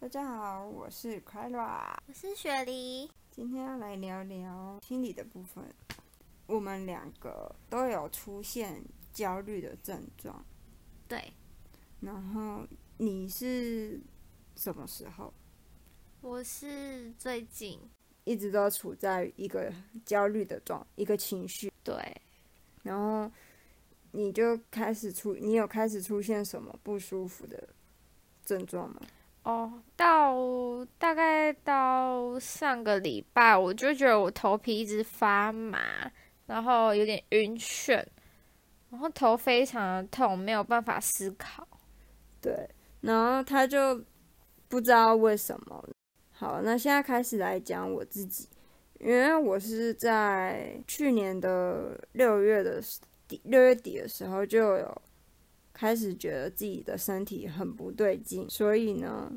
大家好，我是 Clara，我是雪梨。今天要来聊聊心理的部分。我们两个都有出现焦虑的症状。对。然后你是什么时候？我是最近一直都处在一个焦虑的状，一个情绪。对。然后你就开始出，你有开始出现什么不舒服的症状吗？哦，到大概到上个礼拜，我就觉得我头皮一直发麻，然后有点晕眩，然后头非常的痛，没有办法思考。对，然后他就不知道为什么。好，那现在开始来讲我自己，因为我是在去年的六月的底，六月底的时候就有。开始觉得自己的身体很不对劲，所以呢，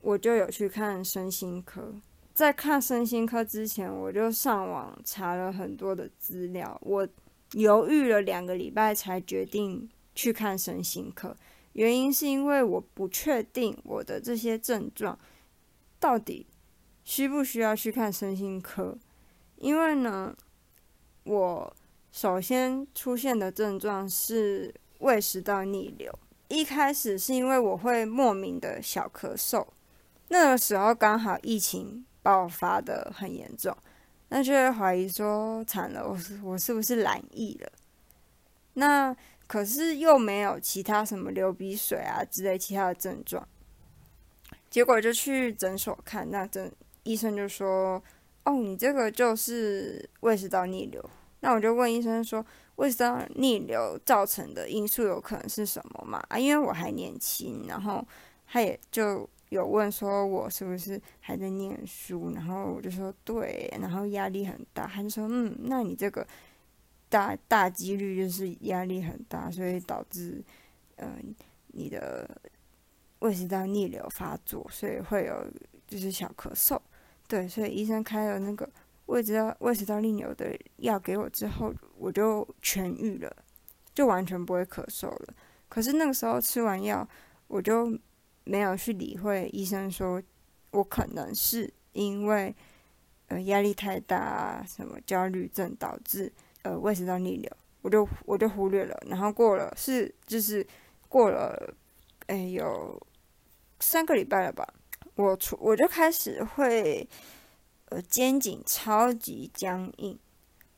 我就有去看身心科。在看身心科之前，我就上网查了很多的资料。我犹豫了两个礼拜才决定去看身心科，原因是因为我不确定我的这些症状到底需不需要去看身心科。因为呢，我首先出现的症状是。胃食道逆流，一开始是因为我会莫名的小咳嗽，那个时候刚好疫情爆发的很严重，那就会怀疑说惨了，我是我是不是染疫了？那可是又没有其他什么流鼻水啊之类其他的症状，结果就去诊所看，那诊医生就说：“哦，你这个就是胃食道逆流。”那我就问医生说。胃食道逆流造成的因素有可能是什么嘛？啊，因为我还年轻，然后他也就有问说我是不是还在念书，然后我就说对，然后压力很大，他就说嗯，那你这个大大几率就是压力很大，所以导致嗯、呃、你的胃食道逆流发作，所以会有就是小咳嗽，对，所以医生开了那个。胃食道胃食道逆流的药给我之后，我就痊愈了，就完全不会咳嗽了。可是那个时候吃完药，我就没有去理会医生说，我可能是因为呃压力太大啊，什么焦虑症导致呃胃食道逆流，我就我就忽略了。然后过了是就是过了，哎有三个礼拜了吧，我出我就开始会。肩颈超级僵硬，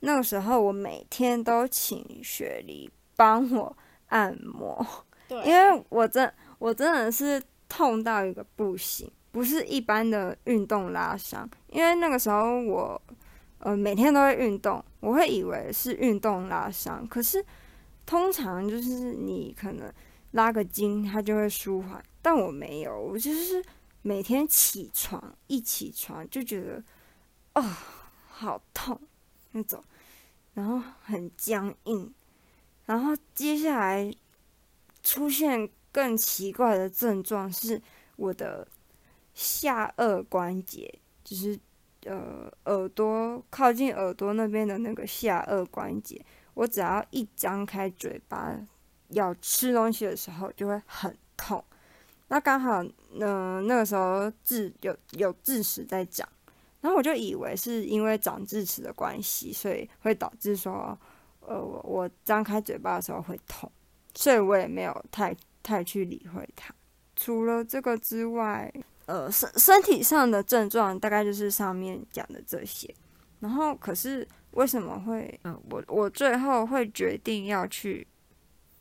那个时候我每天都请雪梨帮我按摩，对，因为我真我真的是痛到一个不行，不是一般的运动拉伤，因为那个时候我呃每天都会运动，我会以为是运动拉伤，可是通常就是你可能拉个筋它就会舒缓，但我没有，我就是每天起床一起床就觉得。哦，好痛那种，然后很僵硬，然后接下来出现更奇怪的症状是我的下颚关节，就是呃耳朵靠近耳朵那边的那个下颚关节，我只要一张开嘴巴要吃东西的时候就会很痛。那刚好，嗯、那个时候智有有智齿在长。然后我就以为是因为长智齿的关系，所以会导致说，呃，我我张开嘴巴的时候会痛，所以我也没有太太去理会它。除了这个之外，呃，身身体上的症状大概就是上面讲的这些。然后，可是为什么会，嗯、我我最后会决定要去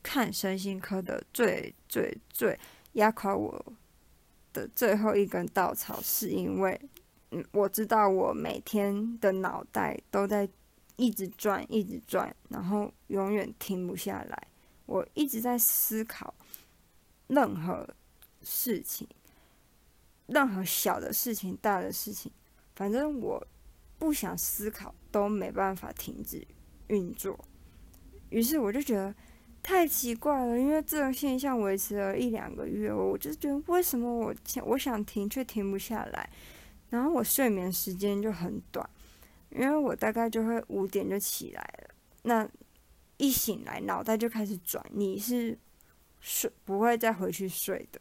看身心科的最最最压垮我的最后一根稻草，是因为。我知道我每天的脑袋都在一直转，一直转，然后永远停不下来。我一直在思考任何事情，任何小的事情、大的事情，反正我不想思考都没办法停止运作。于是我就觉得太奇怪了，因为这种现象维持了一两个月，我就觉得为什么我我想停却停不下来。然后我睡眠时间就很短，因为我大概就会五点就起来了，那一醒来脑袋就开始转，你是睡不会再回去睡的，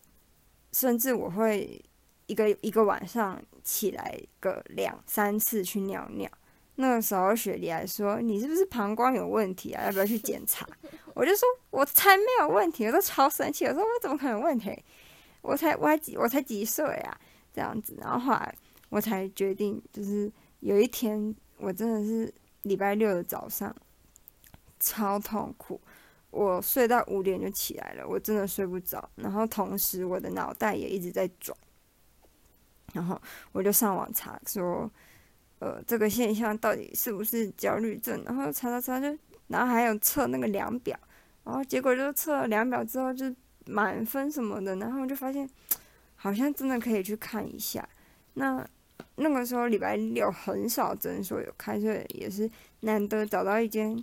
甚至我会一个一个晚上起来个两三次去尿尿。那个时候雪梨还说：“你是不是膀胱有问题啊？要不要去检查？” 我就说：“我才没有问题！”我都超生气，我说：“我怎么可能有问题？我才我还几我才几岁啊？这样子。”然后后来我才决定，就是有一天我真的是礼拜六的早上超痛苦，我睡到五点就起来了，我真的睡不着。然后同时我的脑袋也一直在转，然后我就上网查说。呃，这个现象到底是不是焦虑症？然后查查查就，然后还有测那个量表，然后结果就测了量表之后就满分什么的，然后我就发现好像真的可以去看一下。那那个时候礼拜六很少诊所有开，所以也是难得找到一间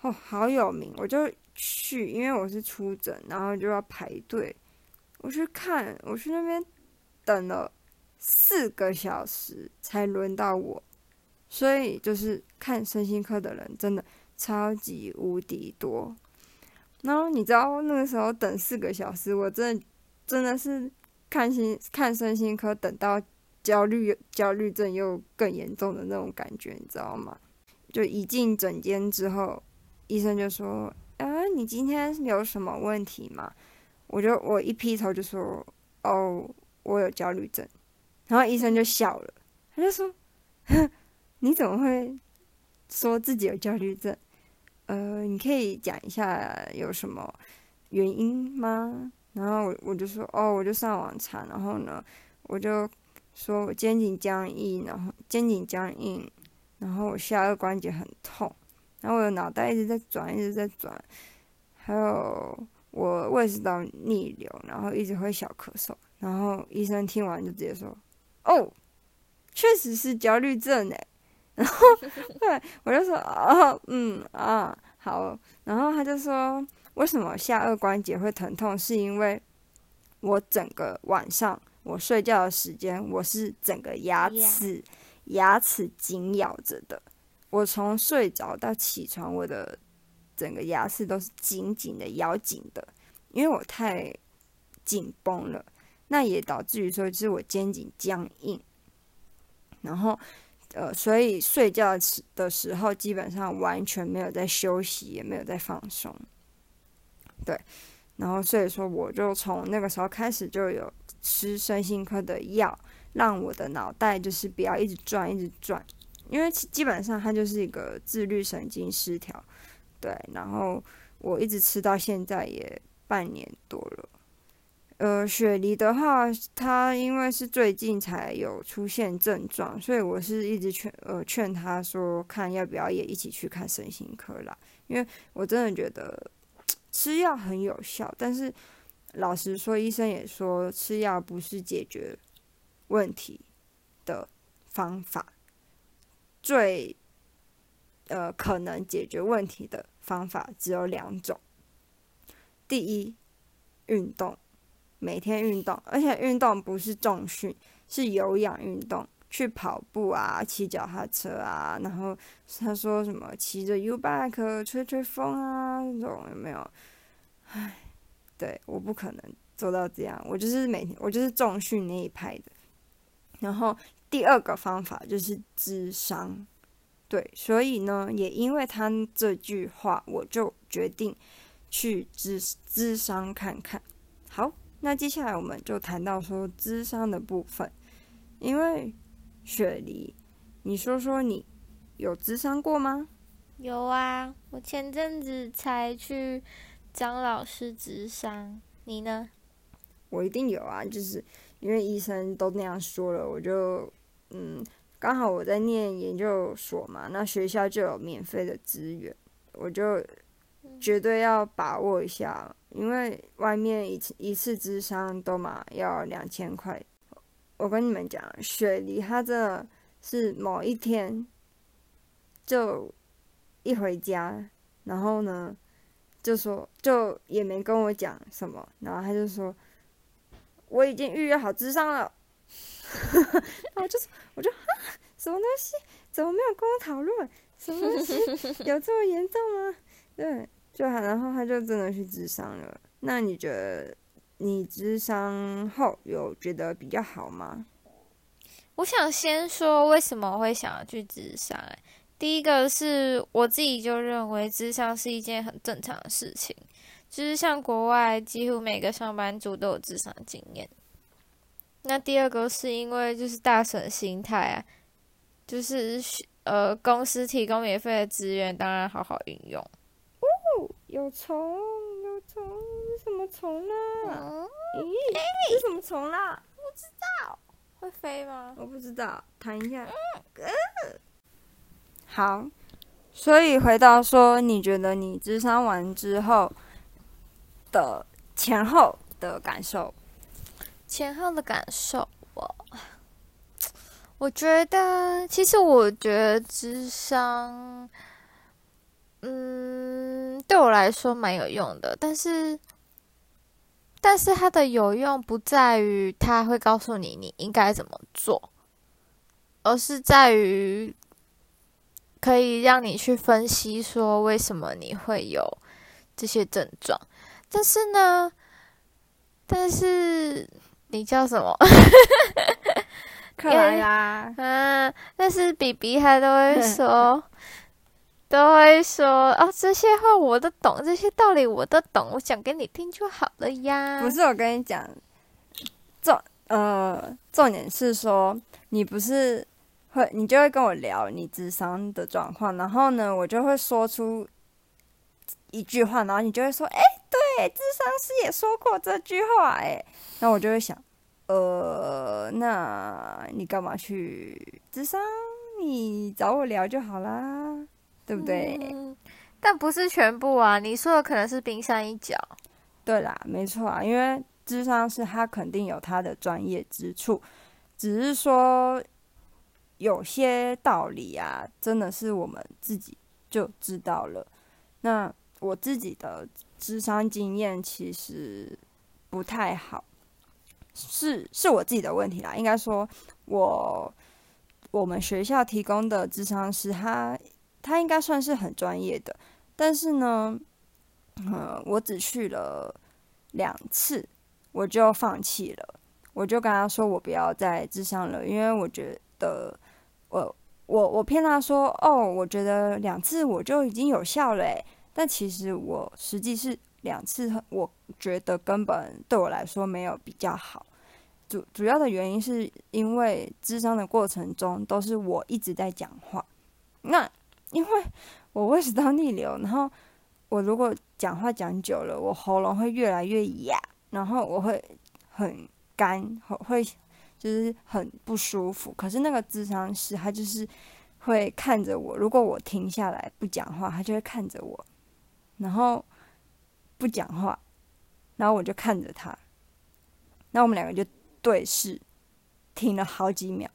哦，好有名，我就去，因为我是出诊，然后就要排队，我去看，我去那边等了四个小时才轮到我。所以就是看身心科的人真的超级无敌多，然后你知道那个时候等四个小时，我真的真的是看心看身心科等到焦虑焦虑症又更严重的那种感觉，你知道吗？就一进诊间之后，医生就说：“啊，你今天有什么问题吗？”我就我一劈头就说：“哦，我有焦虑症。”然后医生就笑了，他就说：“哼。”你怎么会说自己有焦虑症？呃，你可以讲一下有什么原因吗？然后我我就说，哦，我就上网查，然后呢，我就说我肩颈僵硬，然后肩颈僵硬，然后我下颚关节很痛，然后我的脑袋一直在转，一直在转，还有我胃食道逆流，然后一直会小咳嗽，然后医生听完就直接说，哦，确实是焦虑症诶。然后，对，我就说，哦，嗯啊，好。然后他就说，为什么下颚关节会疼痛？是因为我整个晚上我睡觉的时间，我是整个牙齿牙齿紧咬着的。我从睡着到起床，我的整个牙齿都是紧紧的咬紧的，因为我太紧绷了。那也导致于说，就是我肩颈僵硬，然后。呃，所以睡觉的时候基本上完全没有在休息，也没有在放松。对，然后所以说我就从那个时候开始就有吃身心科的药，让我的脑袋就是不要一直转，一直转，因为基本上它就是一个自律神经失调。对，然后我一直吃到现在也半年多了。呃，雪梨的话，他因为是最近才有出现症状，所以我是一直劝呃劝他说，看要不要也一起去看身心科啦。因为我真的觉得吃药很有效，但是老实说，医生也说吃药不是解决问题的方法，最呃可能解决问题的方法只有两种，第一，运动。每天运动，而且运动不是重训，是有氧运动，去跑步啊，骑脚踏车啊，然后他说什么骑着 U-bike 吹吹风啊，这种有没有？唉，对，我不可能做到这样，我就是每天我就是重训那一派的。然后第二个方法就是智商，对，所以呢，也因为他这句话，我就决定去咨咨商看看。好。那接下来我们就谈到说智商的部分，因为雪梨，你说说你有智商过吗？有啊，我前阵子才去张老师智商，你呢？我一定有啊，就是因为医生都那样说了，我就嗯，刚好我在念研究所嘛，那学校就有免费的资源，我就绝对要把握一下。因为外面一次一次智商都嘛要两千块，我跟你们讲，雪梨他真的是某一天就一回家，然后呢就说就也没跟我讲什么，然后他就说我已经预约好智商了，然后就是我就哈什么东西怎么没有跟我讨论？什么东西有这么严重吗？对。就然后他就真的去智商了。那你觉得你智商后有觉得比较好吗？我想先说为什么会想要去智商。第一个是我自己就认为智商是一件很正常的事情，就是像国外几乎每个上班族都有智商经验。那第二个是因为就是大婶心态啊，就是呃公司提供免费的资源，当然好好运用。哦，有虫，有虫，是什么虫呢？嗯、咦，是什么虫啦？不知道，会飞吗？我不知道，弹一下。嗯呃好，所以回到说，你觉得你智商完之后的前后的感受？前后的感受，我我觉得，其实我觉得智商，嗯，对我来说蛮有用的，但是，但是它的有用不在于它会告诉你你应该怎么做，而是在于。可以让你去分析说为什么你会有这些症状，但是呢，但是你叫什么？克莱拉，嗯，但是比比他都会说，都会说哦，这些话我都懂，这些道理我都懂，我讲给你听就好了呀。不是，我跟你讲，重呃，重点是说你不是。会，你就会跟我聊你智商的状况，然后呢，我就会说出一句话，然后你就会说：“哎，对，智商师也说过这句话。”哎，那我就会想，呃，那你干嘛去智商？你找我聊就好啦，对不对？嗯，但不是全部啊，你说的可能是冰山一角。对啦，没错啊，因为智商是他肯定有他的专业之处，只是说。有些道理啊，真的是我们自己就知道了。那我自己的智商经验其实不太好，是是我自己的问题啦。应该说我，我们学校提供的智商师他，他应该算是很专业的，但是呢，呃，我只去了两次，我就放弃了。我就跟他说，我不要再智商了，因为我觉得。我我我骗他说哦，我觉得两次我就已经有效了，但其实我实际是两次，我觉得根本对我来说没有比较好。主主要的原因是因为咨商的过程中都是我一直在讲话，那因为我胃食道逆流，然后我如果讲话讲久了，我喉咙会越来越哑，然后我会很干，会。就是很不舒服，可是那个咨商师他就是会看着我，如果我停下来不讲话，他就会看着我，然后不讲话，然后我就看着他，那我们两个就对视，停了好几秒，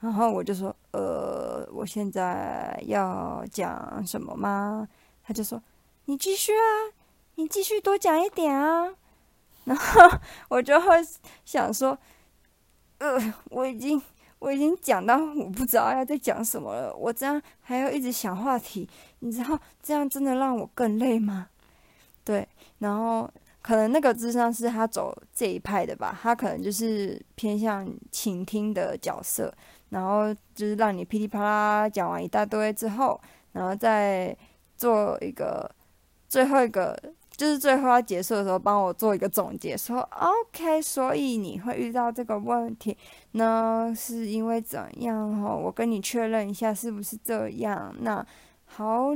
然后我就说：“呃，我现在要讲什么吗？”他就说：“你继续啊，你继续多讲一点啊。”然后我就会想说。呃，我已经我已经讲到我不知道要再讲什么了。我这样还要一直想话题，你知道这样真的让我更累吗？对，然后可能那个智商是他走这一派的吧，他可能就是偏向倾听的角色，然后就是让你噼里啪啦讲完一大堆之后，然后再做一个最后一个。就是最后要结束的时候，帮我做一个总结，说 OK，所以你会遇到这个问题，呢是因为怎样？哦，我跟你确认一下是不是这样？那好，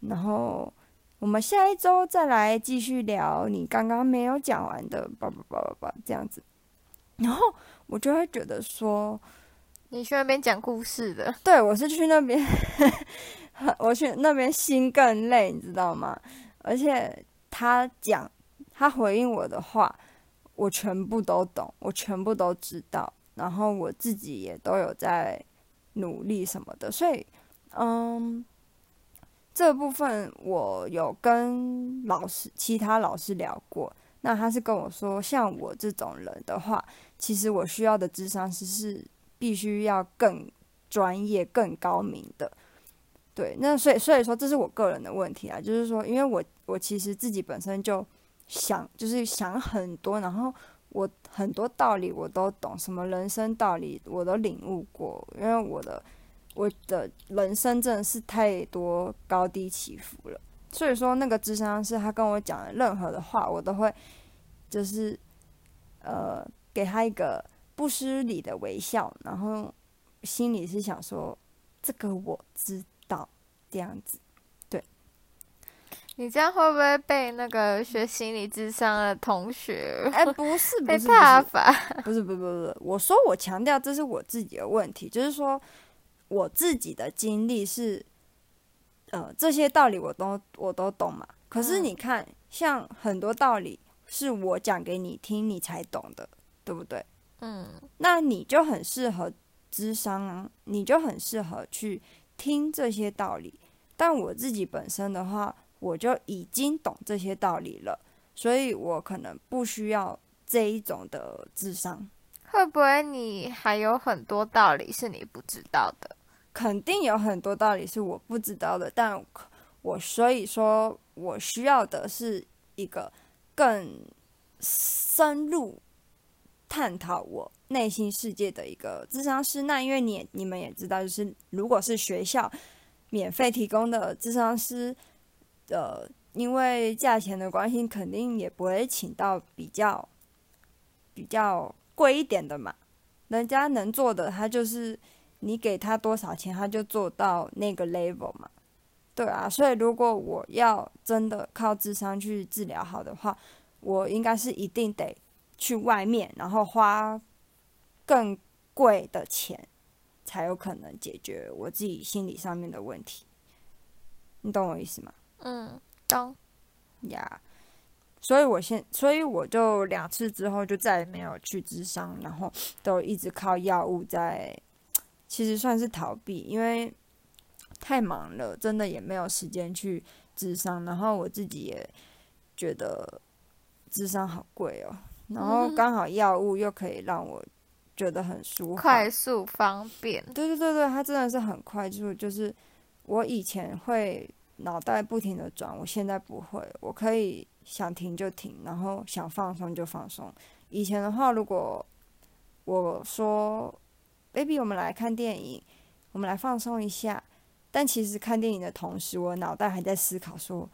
然后我们下一周再来继续聊你刚刚没有讲完的，叭叭叭叭叭这样子。然后我就会觉得说，你去那边讲故事的？对，我是去那边，我去那边心更累，你知道吗？而且。他讲，他回应我的话，我全部都懂，我全部都知道，然后我自己也都有在努力什么的，所以，嗯，这部分我有跟老师、其他老师聊过，那他是跟我说，像我这种人的话，其实我需要的智商是是必须要更专业、更高明的。对，那所以所以说这是我个人的问题啊，就是说，因为我我其实自己本身就想，就是想很多，然后我很多道理我都懂，什么人生道理我都领悟过，因为我的我的人生真的是太多高低起伏了，所以说那个智商师他跟我讲的任何的话，我都会就是呃给他一个不失礼的微笑，然后心里是想说这个我知这样子。对你这样会不会被那个学心理智商的同学？哎，不是，不是，不是，不是，不是，不是，我说我强调这是我自己的问题，就是说我自己的经历是，呃，这些道理我都我都懂嘛。可是你看，像很多道理是我讲给你听，你才懂的，对不对？嗯，那你就很适合智商啊，你就很适合去听这些道理。但我自己本身的话。我就已经懂这些道理了，所以我可能不需要这一种的智商。会不会你还有很多道理是你不知道的？肯定有很多道理是我不知道的，但我所以说我需要的是一个更深入探讨我内心世界的一个智商师。那因为你你们也知道，就是如果是学校免费提供的智商师。呃，因为价钱的关系，肯定也不会请到比较比较贵一点的嘛。人家能做的，他就是你给他多少钱，他就做到那个 level 嘛。对啊，所以如果我要真的靠智商去治疗好的话，我应该是一定得去外面，然后花更贵的钱，才有可能解决我自己心理上面的问题。你懂我意思吗？嗯，懂呀。所以我现，所以我就两次之后就再也没有去咨商，然后都一直靠药物在，其实算是逃避，因为太忙了，真的也没有时间去咨商。然后我自己也觉得智商好贵哦，然后刚好药物又可以让我觉得很舒服，快速方便。对对对对，它真的是很快速，就是我以前会。脑袋不停的转，我现在不会，我可以想停就停，然后想放松就放松。以前的话，如果我说，baby，我们来看电影，我们来放松一下，但其实看电影的同时，我脑袋还在思考说，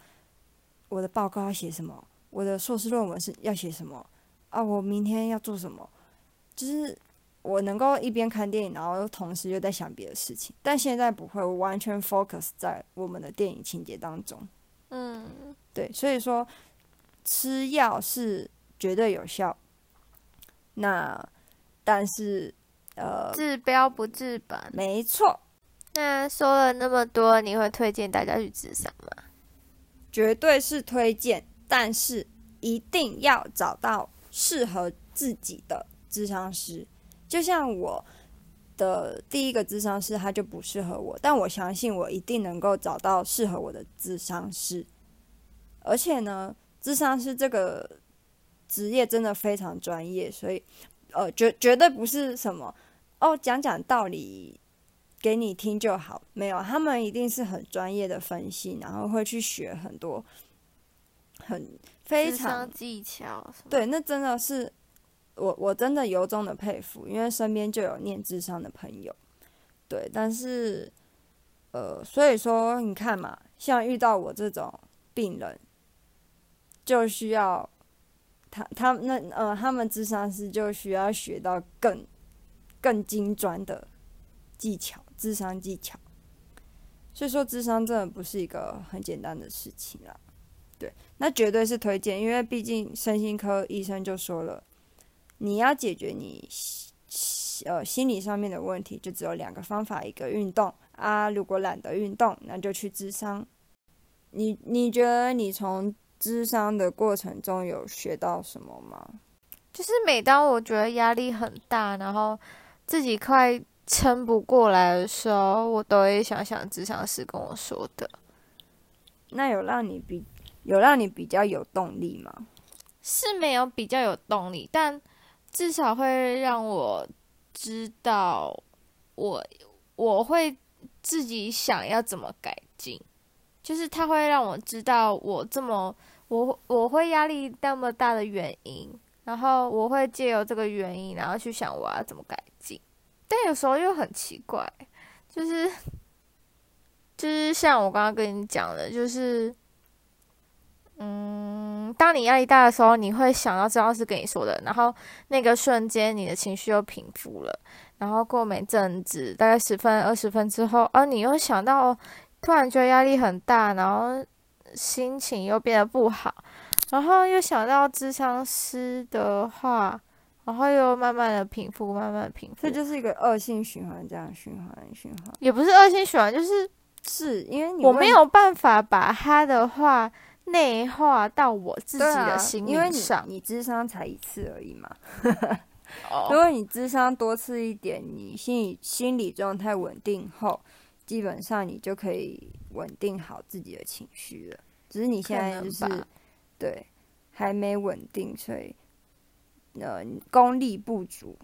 我的报告要写什么，我的硕士论文是要写什么啊，我明天要做什么，就是。我能够一边看电影，然后同时又在想别的事情，但现在不会，我完全 focus 在我们的电影情节当中。嗯，对，所以说吃药是绝对有效，那但是呃，治标不治本，没错。那说了那么多，你会推荐大家去治商吗？绝对是推荐，但是一定要找到适合自己的智商师。就像我的第一个智商师，他就不适合我，但我相信我一定能够找到适合我的智商师。而且呢，智商师这个职业真的非常专业，所以呃，绝绝对不是什么哦，讲讲道理给你听就好，没有，他们一定是很专业的分析，然后会去学很多很非常技巧。对，那真的是。我我真的由衷的佩服，因为身边就有念智商的朋友，对，但是，呃，所以说你看嘛，像遇到我这种病人，就需要他他那呃，他们智商师就需要学到更更精专的技巧，智商技巧。所以说，智商真的不是一个很简单的事情啦，对，那绝对是推荐，因为毕竟身心科医生就说了。你要解决你呃心理上面的问题，就只有两个方法，一个运动啊。如果懒得运动，那就去智商。你你觉得你从智商的过程中有学到什么吗？就是每当我觉得压力很大，然后自己快撑不过来的时候，我都会想想智商师跟我说的。那有让你比有让你比较有动力吗？是没有比较有动力，但。至少会让我知道我，我会自己想要怎么改进，就是他会让我知道我这么我我会压力那么大的原因，然后我会借由这个原因，然后去想我要怎么改进。但有时候又很奇怪，就是就是像我刚刚跟你讲的，就是嗯，当你压力大的时候，你会想到这样是跟你说的，然后那个瞬间你的情绪又平复了，然后过没阵子，大概十分二十分之后，而、啊、你又想到，突然觉得压力很大，然后。心情又变得不好，然后又想到智商师的话，然后又慢慢的平复，慢慢的平复，这就是一个恶性循环，这样循环循环，也不是恶性循环，就是是因为我没有办法把他的话内化到我自己的心理上，啊、因为你你智商才一次而已嘛，如果你智商多次一点，你心理心理状态稳定后，基本上你就可以稳定好自己的情绪了。只是你现在就是对还没稳定，所以呃功力不足。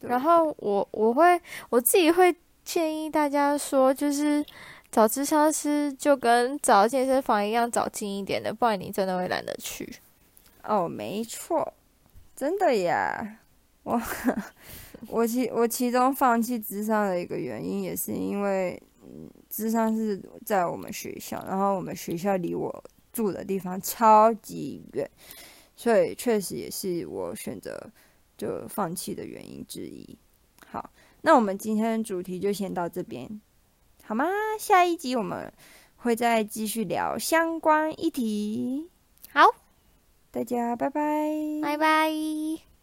然后我我会我自己会建议大家说，就是找咨商师就跟找健身房一样，找近一点的，不然你真的会懒得去。哦，没错，真的呀。我我其我其中放弃咨商的一个原因，也是因为。嗯，咨商是在我们学校，然后我们学校离我住的地方超级远，所以确实也是我选择就放弃的原因之一。好，那我们今天的主题就先到这边，好吗？下一集我们会再继续聊相关议题。好，大家拜拜，拜拜。